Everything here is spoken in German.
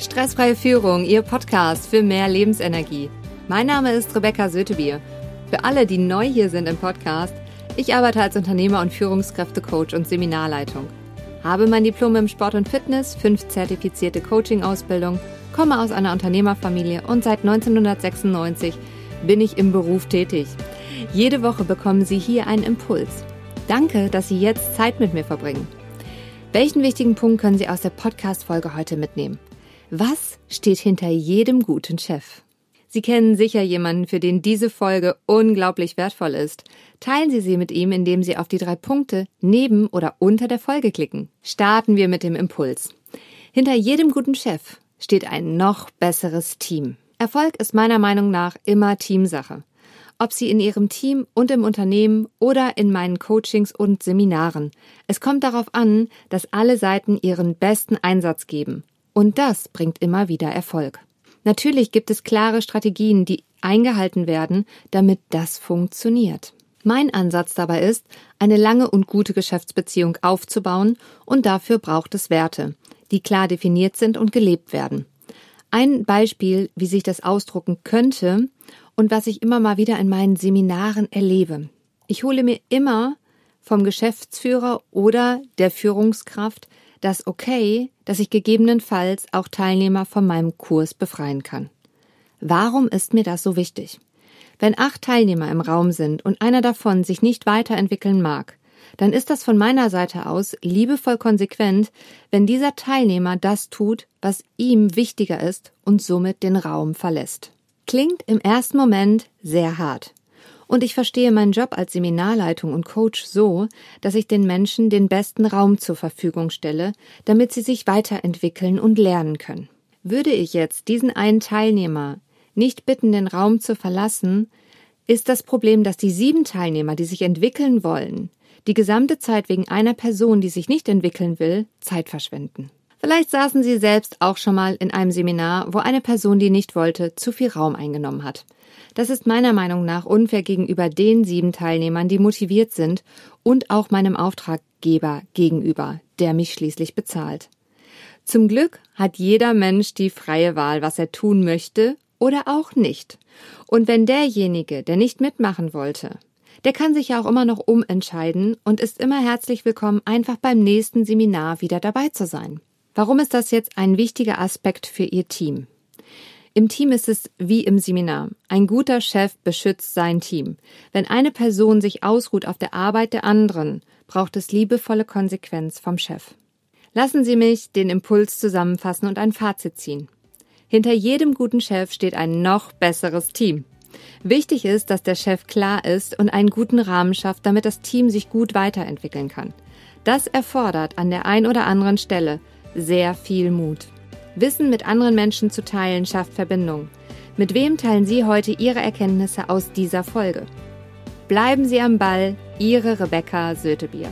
Stressfreie Führung, Ihr Podcast für mehr Lebensenergie. Mein Name ist Rebecca Sötebier. Für alle, die neu hier sind im Podcast, ich arbeite als Unternehmer und Führungskräftecoach und Seminarleitung. Habe mein Diplom im Sport und Fitness, fünf zertifizierte Coaching-Ausbildung, komme aus einer Unternehmerfamilie und seit 1996 bin ich im Beruf tätig. Jede Woche bekommen Sie hier einen Impuls. Danke, dass Sie jetzt Zeit mit mir verbringen. Welchen wichtigen Punkt können Sie aus der Podcast-Folge heute mitnehmen? Was steht hinter jedem guten Chef? Sie kennen sicher jemanden, für den diese Folge unglaublich wertvoll ist. Teilen Sie sie mit ihm, indem Sie auf die drei Punkte neben oder unter der Folge klicken. Starten wir mit dem Impuls. Hinter jedem guten Chef steht ein noch besseres Team. Erfolg ist meiner Meinung nach immer Teamsache. Ob Sie in Ihrem Team und im Unternehmen oder in meinen Coachings und Seminaren. Es kommt darauf an, dass alle Seiten ihren besten Einsatz geben und das bringt immer wieder Erfolg. Natürlich gibt es klare Strategien, die eingehalten werden, damit das funktioniert. Mein Ansatz dabei ist, eine lange und gute Geschäftsbeziehung aufzubauen und dafür braucht es Werte, die klar definiert sind und gelebt werden. Ein Beispiel, wie sich das ausdrucken könnte und was ich immer mal wieder in meinen Seminaren erlebe. Ich hole mir immer vom Geschäftsführer oder der Führungskraft das Okay, dass ich gegebenenfalls auch Teilnehmer von meinem Kurs befreien kann. Warum ist mir das so wichtig? Wenn acht Teilnehmer im Raum sind und einer davon sich nicht weiterentwickeln mag, dann ist das von meiner Seite aus liebevoll konsequent, wenn dieser Teilnehmer das tut, was ihm wichtiger ist und somit den Raum verlässt. Klingt im ersten Moment sehr hart. Und ich verstehe meinen Job als Seminarleitung und Coach so, dass ich den Menschen den besten Raum zur Verfügung stelle, damit sie sich weiterentwickeln und lernen können. Würde ich jetzt diesen einen Teilnehmer nicht bitten, den Raum zu verlassen, ist das Problem, dass die sieben Teilnehmer, die sich entwickeln wollen, die gesamte Zeit wegen einer Person, die sich nicht entwickeln will, Zeit verschwenden. Vielleicht saßen Sie selbst auch schon mal in einem Seminar, wo eine Person, die nicht wollte, zu viel Raum eingenommen hat. Das ist meiner Meinung nach unfair gegenüber den sieben Teilnehmern, die motiviert sind und auch meinem Auftraggeber gegenüber, der mich schließlich bezahlt. Zum Glück hat jeder Mensch die freie Wahl, was er tun möchte oder auch nicht. Und wenn derjenige, der nicht mitmachen wollte, der kann sich ja auch immer noch umentscheiden und ist immer herzlich willkommen, einfach beim nächsten Seminar wieder dabei zu sein. Warum ist das jetzt ein wichtiger Aspekt für Ihr Team? Im Team ist es wie im Seminar. Ein guter Chef beschützt sein Team. Wenn eine Person sich ausruht auf der Arbeit der anderen, braucht es liebevolle Konsequenz vom Chef. Lassen Sie mich den Impuls zusammenfassen und ein Fazit ziehen. Hinter jedem guten Chef steht ein noch besseres Team. Wichtig ist, dass der Chef klar ist und einen guten Rahmen schafft, damit das Team sich gut weiterentwickeln kann. Das erfordert an der ein oder anderen Stelle sehr viel Mut. Wissen mit anderen Menschen zu teilen schafft Verbindung. Mit wem teilen Sie heute Ihre Erkenntnisse aus dieser Folge? Bleiben Sie am Ball, Ihre Rebecca Sötebier.